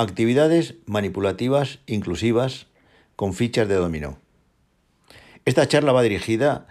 Actividades manipulativas inclusivas con fichas de dominó. Esta charla va dirigida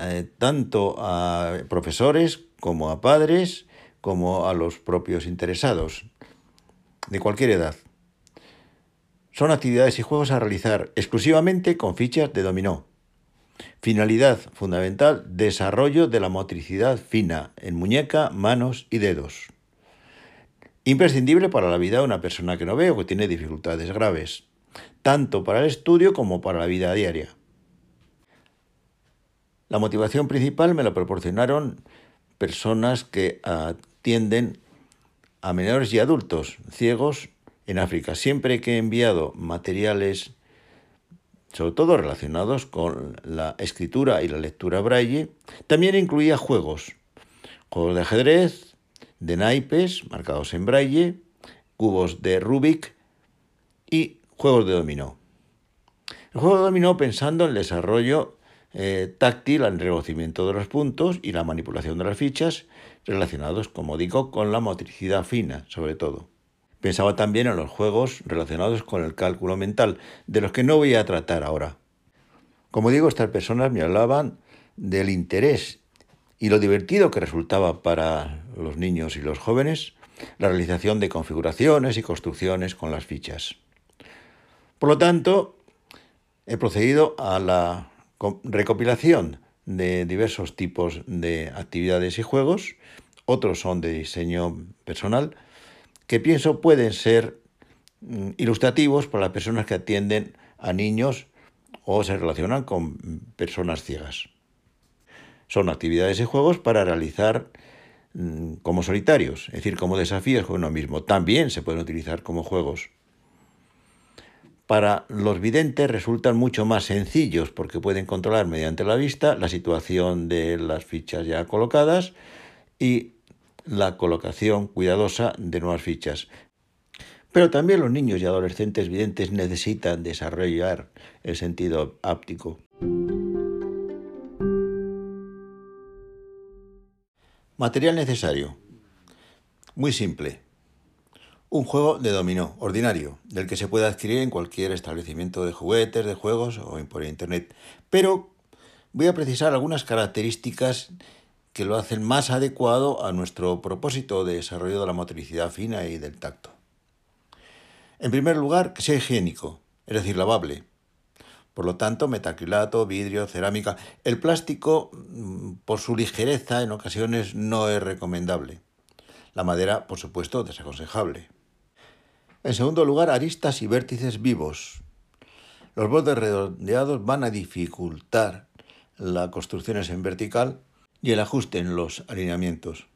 eh, tanto a profesores como a padres como a los propios interesados de cualquier edad. Son actividades y juegos a realizar exclusivamente con fichas de dominó. Finalidad fundamental, desarrollo de la motricidad fina en muñeca, manos y dedos. Imprescindible para la vida de una persona que no ve o que tiene dificultades graves, tanto para el estudio como para la vida diaria. La motivación principal me la proporcionaron personas que atienden a menores y adultos ciegos en África. Siempre que he enviado materiales, sobre todo relacionados con la escritura y la lectura braille, también incluía juegos, juegos de ajedrez, de naipes marcados en braille, cubos de Rubik y juegos de dominó. El juego de dominó pensando en el desarrollo eh, táctil, el reconocimiento de los puntos y la manipulación de las fichas relacionados, como digo, con la motricidad fina, sobre todo. Pensaba también en los juegos relacionados con el cálculo mental, de los que no voy a tratar ahora. Como digo, estas personas me hablaban del interés y lo divertido que resultaba para los niños y los jóvenes la realización de configuraciones y construcciones con las fichas. Por lo tanto, he procedido a la recopilación de diversos tipos de actividades y juegos, otros son de diseño personal, que pienso pueden ser mm, ilustrativos para las personas que atienden a niños o se relacionan con personas ciegas. Son actividades y juegos para realizar mm, como solitarios, es decir, como desafíos con uno mismo. También se pueden utilizar como juegos para los videntes resultan mucho más sencillos porque pueden controlar mediante la vista la situación de las fichas ya colocadas y la colocación cuidadosa de nuevas fichas. Pero también los niños y adolescentes videntes necesitan desarrollar el sentido áptico. Material necesario. Muy simple un juego de dominó ordinario, del que se puede adquirir en cualquier establecimiento de juguetes, de juegos o por internet. Pero voy a precisar algunas características que lo hacen más adecuado a nuestro propósito de desarrollo de la motricidad fina y del tacto. En primer lugar, que sea higiénico, es decir, lavable. Por lo tanto, metacrilato, vidrio, cerámica. El plástico, mm, por su ligereza, en ocasiones no es recomendable. La madera, por supuesto, desaconsejable. En segundo lugar, aristas y vértices vivos. Los bordes redondeados van a dificultar las construcciones en vertical y el ajuste en los alineamientos.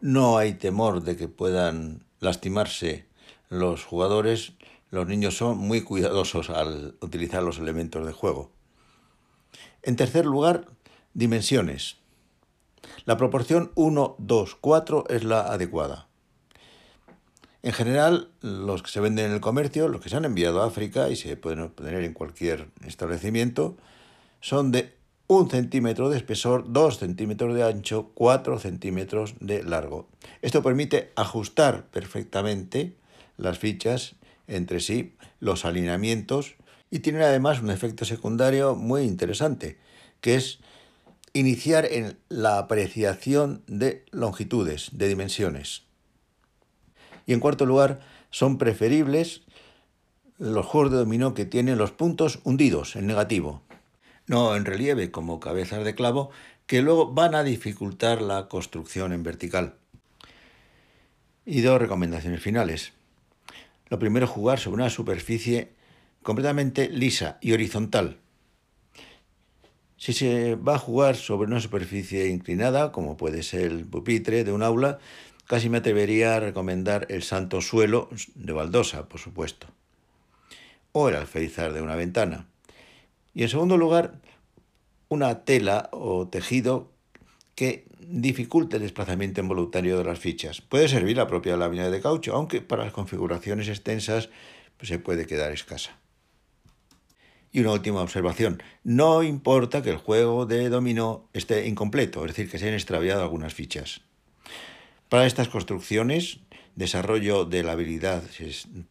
No hay temor de que puedan lastimarse los jugadores. Los niños son muy cuidadosos al utilizar los elementos de juego. En tercer lugar, dimensiones. La proporción 1, 2, 4 es la adecuada. En general, los que se venden en el comercio, los que se han enviado a África y se pueden obtener en cualquier establecimiento, son de un centímetro de espesor, dos centímetros de ancho, cuatro centímetros de largo. Esto permite ajustar perfectamente las fichas entre sí, los alineamientos y tiene además un efecto secundario muy interesante, que es iniciar en la apreciación de longitudes, de dimensiones. Y en cuarto lugar, son preferibles los juegos de dominó que tienen los puntos hundidos en negativo, no en relieve como cabezas de clavo, que luego van a dificultar la construcción en vertical. Y dos recomendaciones finales. Lo primero, jugar sobre una superficie completamente lisa y horizontal. Si se va a jugar sobre una superficie inclinada, como puede ser el pupitre de un aula, Casi me atrevería a recomendar el santo suelo de baldosa, por supuesto, o el alféizar de una ventana. Y en segundo lugar, una tela o tejido que dificulte el desplazamiento involuntario de las fichas. Puede servir la propia lámina de caucho, aunque para las configuraciones extensas pues, se puede quedar escasa. Y una última observación. No importa que el juego de dominó esté incompleto, es decir, que se hayan extraviado algunas fichas. Para estas construcciones desarrollo de la habilidad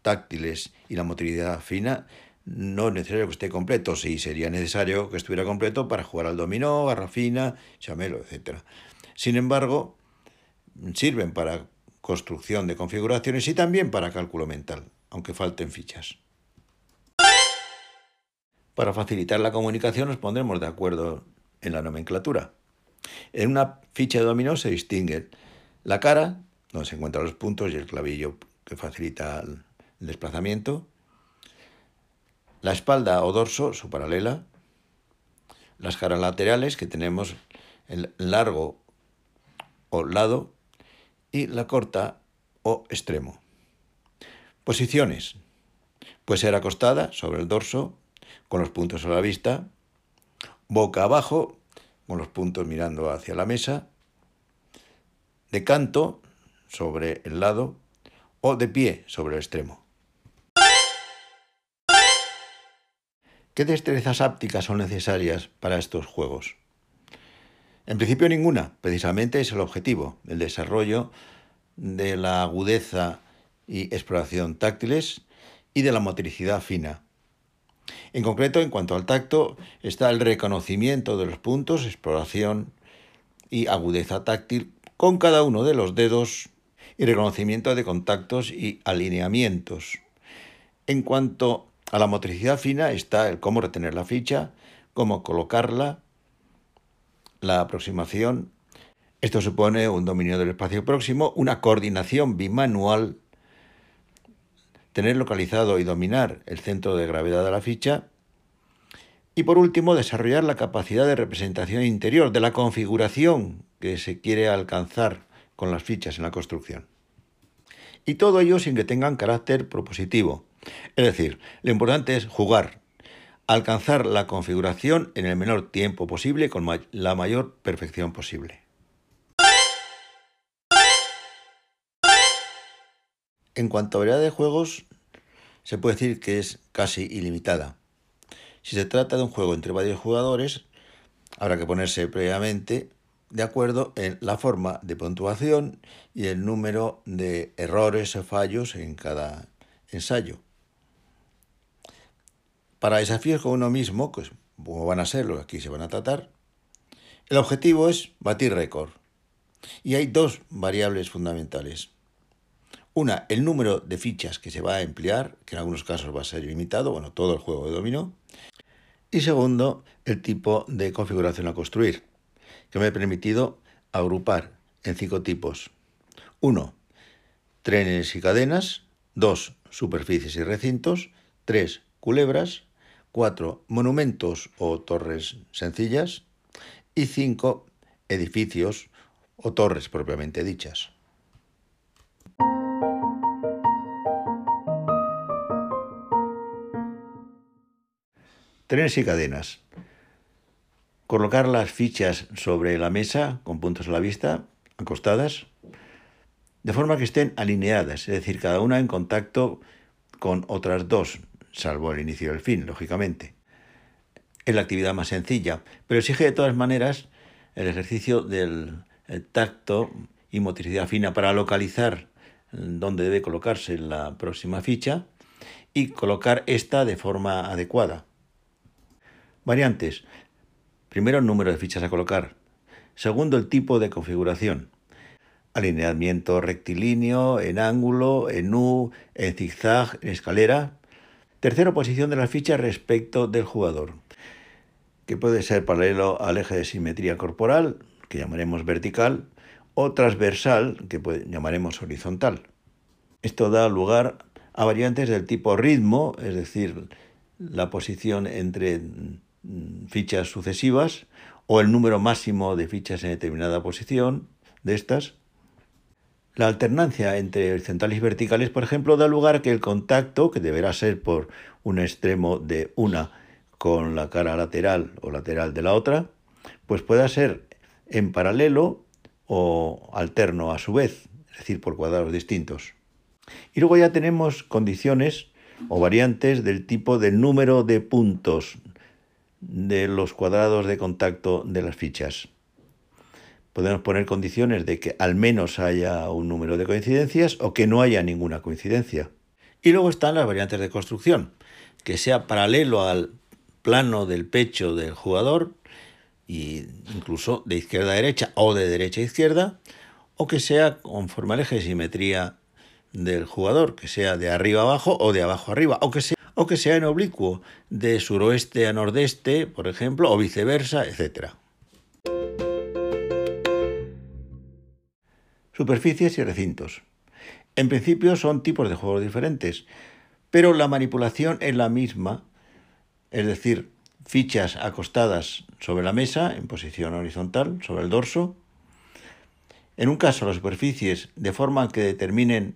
táctiles y la motricidad fina, no es necesario que esté completo, sí sería necesario que estuviera completo para jugar al dominó, garrafina, chamelo, etc. Sin embargo, sirven para construcción de configuraciones y también para cálculo mental, aunque falten fichas. Para facilitar la comunicación nos pondremos de acuerdo en la nomenclatura. En una ficha de dominó se distingue la cara, donde se encuentran los puntos y el clavillo que facilita el desplazamiento, la espalda o dorso, su paralela, las caras laterales que tenemos el largo o lado y la corta o extremo. Posiciones. Puede ser acostada sobre el dorso con los puntos a la vista, boca abajo con los puntos mirando hacia la mesa, de canto sobre el lado o de pie sobre el extremo. ¿Qué destrezas ápticas son necesarias para estos juegos? En principio ninguna, precisamente es el objetivo, el desarrollo de la agudeza y exploración táctiles y de la motricidad fina. En concreto, en cuanto al tacto, está el reconocimiento de los puntos, exploración y agudeza táctil con cada uno de los dedos y reconocimiento de contactos y alineamientos. En cuanto a la motricidad fina está el cómo retener la ficha, cómo colocarla, la aproximación. Esto supone un dominio del espacio próximo, una coordinación bimanual, tener localizado y dominar el centro de gravedad de la ficha y por último desarrollar la capacidad de representación interior de la configuración que se quiere alcanzar con las fichas en la construcción. Y todo ello sin que tengan carácter propositivo. Es decir, lo importante es jugar, alcanzar la configuración en el menor tiempo posible con la mayor perfección posible. En cuanto a variedad de juegos, se puede decir que es casi ilimitada. Si se trata de un juego entre varios jugadores, habrá que ponerse previamente de acuerdo en la forma de puntuación y el número de errores o fallos en cada ensayo. Para desafíos con uno mismo, pues, como van a ser los que aquí se van a tratar, el objetivo es batir récord. Y hay dos variables fundamentales. Una, el número de fichas que se va a emplear, que en algunos casos va a ser limitado, bueno, todo el juego de dominó. Y segundo, el tipo de configuración a construir, que me ha permitido agrupar en cinco tipos. Uno, trenes y cadenas. Dos, superficies y recintos. Tres, culebras. Cuatro, monumentos o torres sencillas. Y cinco, edificios o torres propiamente dichas. Trenes y cadenas. Colocar las fichas sobre la mesa con puntos a la vista, acostadas, de forma que estén alineadas, es decir, cada una en contacto con otras dos, salvo el inicio y el fin, lógicamente. Es la actividad más sencilla, pero exige de todas maneras el ejercicio del tacto y motricidad fina para localizar dónde debe colocarse la próxima ficha y colocar esta de forma adecuada. Variantes. Primero, el número de fichas a colocar. Segundo, el tipo de configuración. Alineamiento rectilíneo, en ángulo, en U, en zigzag, en escalera. Tercero, posición de las fichas respecto del jugador, que puede ser paralelo al eje de simetría corporal, que llamaremos vertical, o transversal, que llamaremos horizontal. Esto da lugar a variantes del tipo ritmo, es decir, la posición entre Mm, fichas sucesivas o el número máximo de fichas en determinada posición de estas. La alternancia entre horizontales y verticales, por ejemplo, da lugar a que el contacto, que deberá ser por un extremo de una con la cara lateral o lateral de la otra, pues pueda ser en paralelo o alterno a su vez, es decir, por cuadrados distintos. Y luego ya tenemos condiciones o variantes del tipo del número de puntos de los cuadrados de contacto de las fichas. Podemos poner condiciones de que al menos haya un número de coincidencias o que no haya ninguna coincidencia. Y luego están las variantes de construcción, que sea paralelo al plano del pecho del jugador, e incluso de izquierda a derecha o de derecha a izquierda, o que sea conforme al eje de simetría del jugador, que sea de arriba a abajo o de abajo a arriba, o que sea, o que sea en oblicuo, de suroeste a nordeste, por ejemplo, o viceversa, etc. Superficies y recintos. En principio son tipos de juegos diferentes, pero la manipulación es la misma, es decir, fichas acostadas sobre la mesa en posición horizontal, sobre el dorso. En un caso las superficies de forma que determinen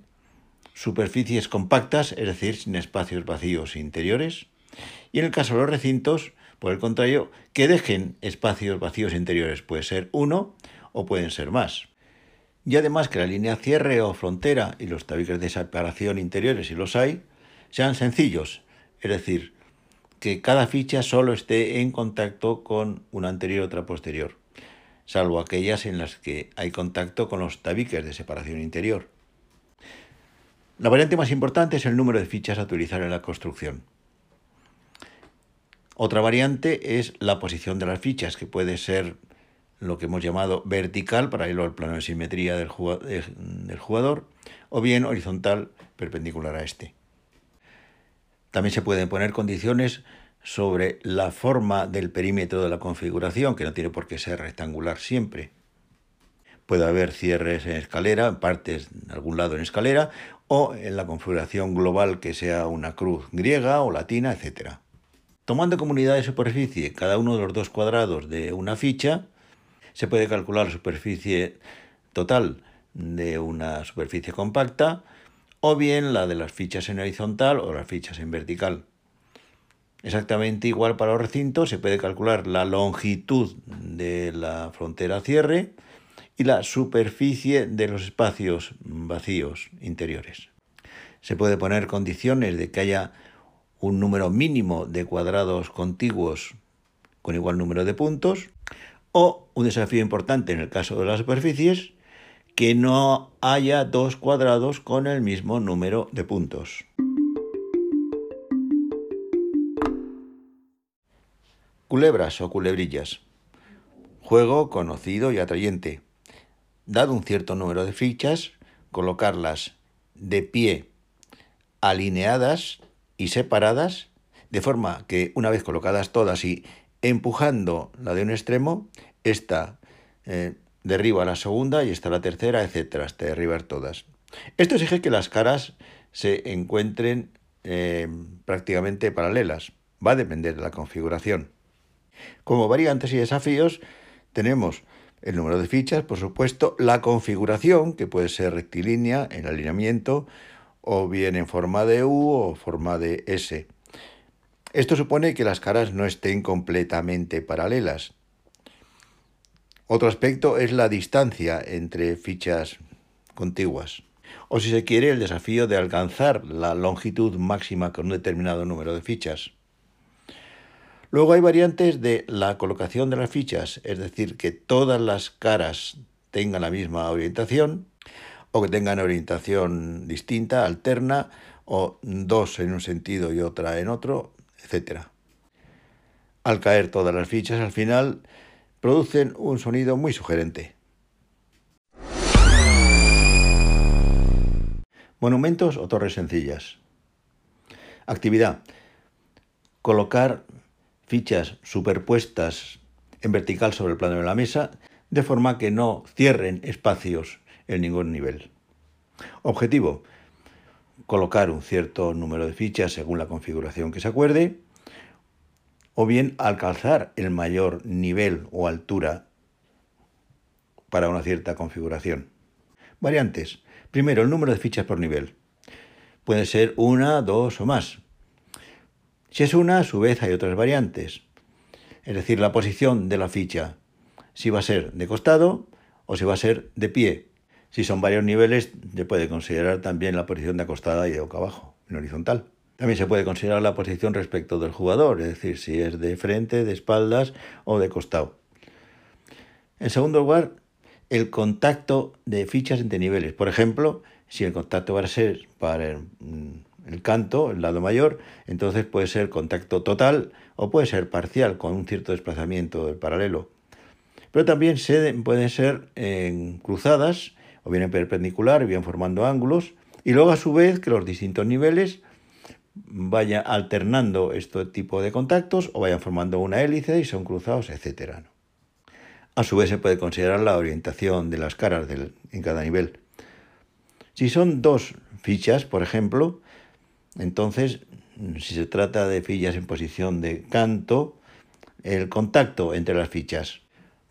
superficies compactas, es decir, sin espacios vacíos interiores. Y en el caso de los recintos, por el contrario, que dejen espacios vacíos interiores. Puede ser uno o pueden ser más. Y además que la línea cierre o frontera y los tabiques de separación interiores, si los hay, sean sencillos, es decir, que cada ficha solo esté en contacto con una anterior y otra posterior, salvo aquellas en las que hay contacto con los tabiques de separación interior. La variante más importante es el número de fichas a utilizar en la construcción. Otra variante es la posición de las fichas, que puede ser lo que hemos llamado vertical, paralelo al plano de simetría del jugador, o bien horizontal, perpendicular a este. También se pueden poner condiciones sobre la forma del perímetro de la configuración, que no tiene por qué ser rectangular siempre. Puede haber cierres en escalera, partes en algún lado en escalera, o en la configuración global que sea una cruz griega o latina, etc. Tomando como unidad de superficie cada uno de los dos cuadrados de una ficha, se puede calcular la superficie total de una superficie compacta o bien la de las fichas en horizontal o las fichas en vertical. Exactamente igual para los recintos, se puede calcular la longitud de la frontera cierre y la superficie de los espacios vacíos interiores. Se puede poner condiciones de que haya un número mínimo de cuadrados contiguos con igual número de puntos o un desafío importante en el caso de las superficies, que no haya dos cuadrados con el mismo número de puntos. Culebras o culebrillas. Juego conocido y atrayente. Dado un cierto número de fichas, colocarlas de pie, alineadas y separadas, de forma que una vez colocadas todas y empujando la de un extremo, esta eh, derriba la segunda y esta la tercera, etcétera, hasta derribar todas. Esto exige que las caras se encuentren eh, prácticamente paralelas. Va a depender de la configuración. Como variantes y desafíos tenemos el número de fichas, por supuesto, la configuración, que puede ser rectilínea en alineamiento, o bien en forma de U o forma de S. Esto supone que las caras no estén completamente paralelas. Otro aspecto es la distancia entre fichas contiguas. O si se quiere, el desafío de alcanzar la longitud máxima con un determinado número de fichas. Luego hay variantes de la colocación de las fichas, es decir, que todas las caras tengan la misma orientación o que tengan orientación distinta, alterna, o dos en un sentido y otra en otro, etc. Al caer todas las fichas, al final producen un sonido muy sugerente. Monumentos o torres sencillas. Actividad. Colocar fichas superpuestas en vertical sobre el plano de la mesa, de forma que no cierren espacios en ningún nivel. Objetivo, colocar un cierto número de fichas según la configuración que se acuerde, o bien alcanzar el mayor nivel o altura para una cierta configuración. Variantes. Primero, el número de fichas por nivel. Puede ser una, dos o más. Si es una, a su vez hay otras variantes, es decir, la posición de la ficha, si va a ser de costado o si va a ser de pie. Si son varios niveles, se puede considerar también la posición de acostada y de boca abajo, en horizontal. También se puede considerar la posición respecto del jugador, es decir, si es de frente, de espaldas o de costado. En segundo lugar, el contacto de fichas entre niveles. Por ejemplo, si el contacto va a ser para el, mm, canto, el lado mayor, entonces puede ser contacto total o puede ser parcial con un cierto desplazamiento del paralelo. Pero también se, pueden ser cruzadas o bien en perpendicular, bien formando ángulos, y luego a su vez que los distintos niveles vayan alternando este tipo de contactos o vayan formando una hélice y son cruzados, etc. A su vez se puede considerar la orientación de las caras en cada nivel. Si son dos fichas, por ejemplo, entonces, si se trata de fichas en posición de canto, el contacto entre las fichas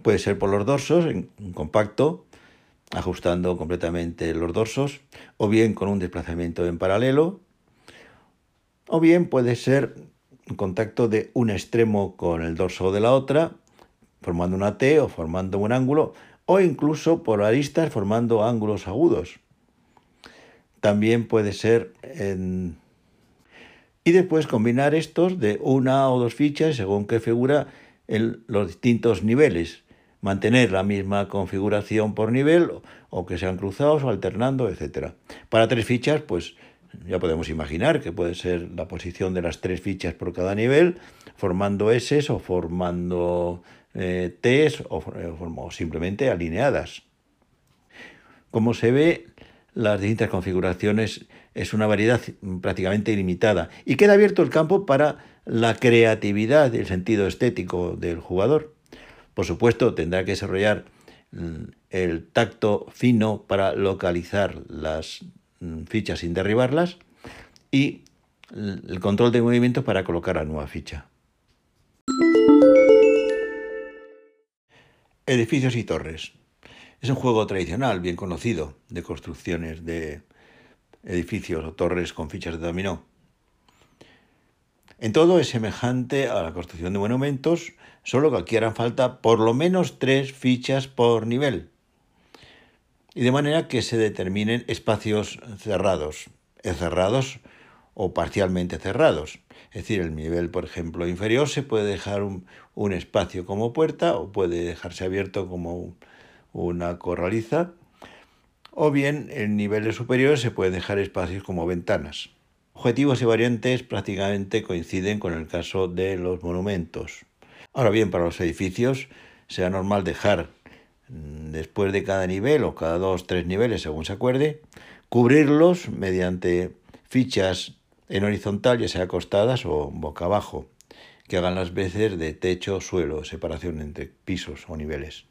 puede ser por los dorsos, en compacto, ajustando completamente los dorsos, o bien con un desplazamiento en paralelo, o bien puede ser contacto de un extremo con el dorso de la otra, formando una T o formando un ángulo, o incluso por aristas formando ángulos agudos. También puede ser en... Y después combinar estos de una o dos fichas según qué figura en los distintos niveles. Mantener la misma configuración por nivel o que sean cruzados o alternando, etc. Para tres fichas, pues ya podemos imaginar que puede ser la posición de las tres fichas por cada nivel, formando S o formando eh, Ts o, o simplemente alineadas. Como se ve, las distintas configuraciones es una variedad prácticamente ilimitada y queda abierto el campo para la creatividad y el sentido estético del jugador. Por supuesto, tendrá que desarrollar mm, el tacto fino para localizar las mm, fichas sin derribarlas y el control de movimientos para colocar la nueva ficha. Edificios y torres. Es un juego tradicional, bien conocido, de construcciones de edificios o torres con fichas de dominó. En todo es semejante a la construcción de monumentos, solo que aquí harán falta por lo menos tres fichas por nivel. Y de manera que se determinen espacios cerrados, cerrados o parcialmente cerrados. Es decir, el nivel, por ejemplo, inferior se puede dejar un, un espacio como puerta o puede dejarse abierto como una corraliza, o bien en niveles superiores se pueden dejar espacios como ventanas. Objetivos y variantes prácticamente coinciden con el caso de los monumentos. Ahora bien, para los edificios será normal dejar mm, después de cada nivel o cada dos, tres niveles según se acuerde, cubrirlos mediante fichas en horizontal, ya sea acostadas o boca abajo, que hagan las veces de techo, suelo, separación entre pisos o niveles.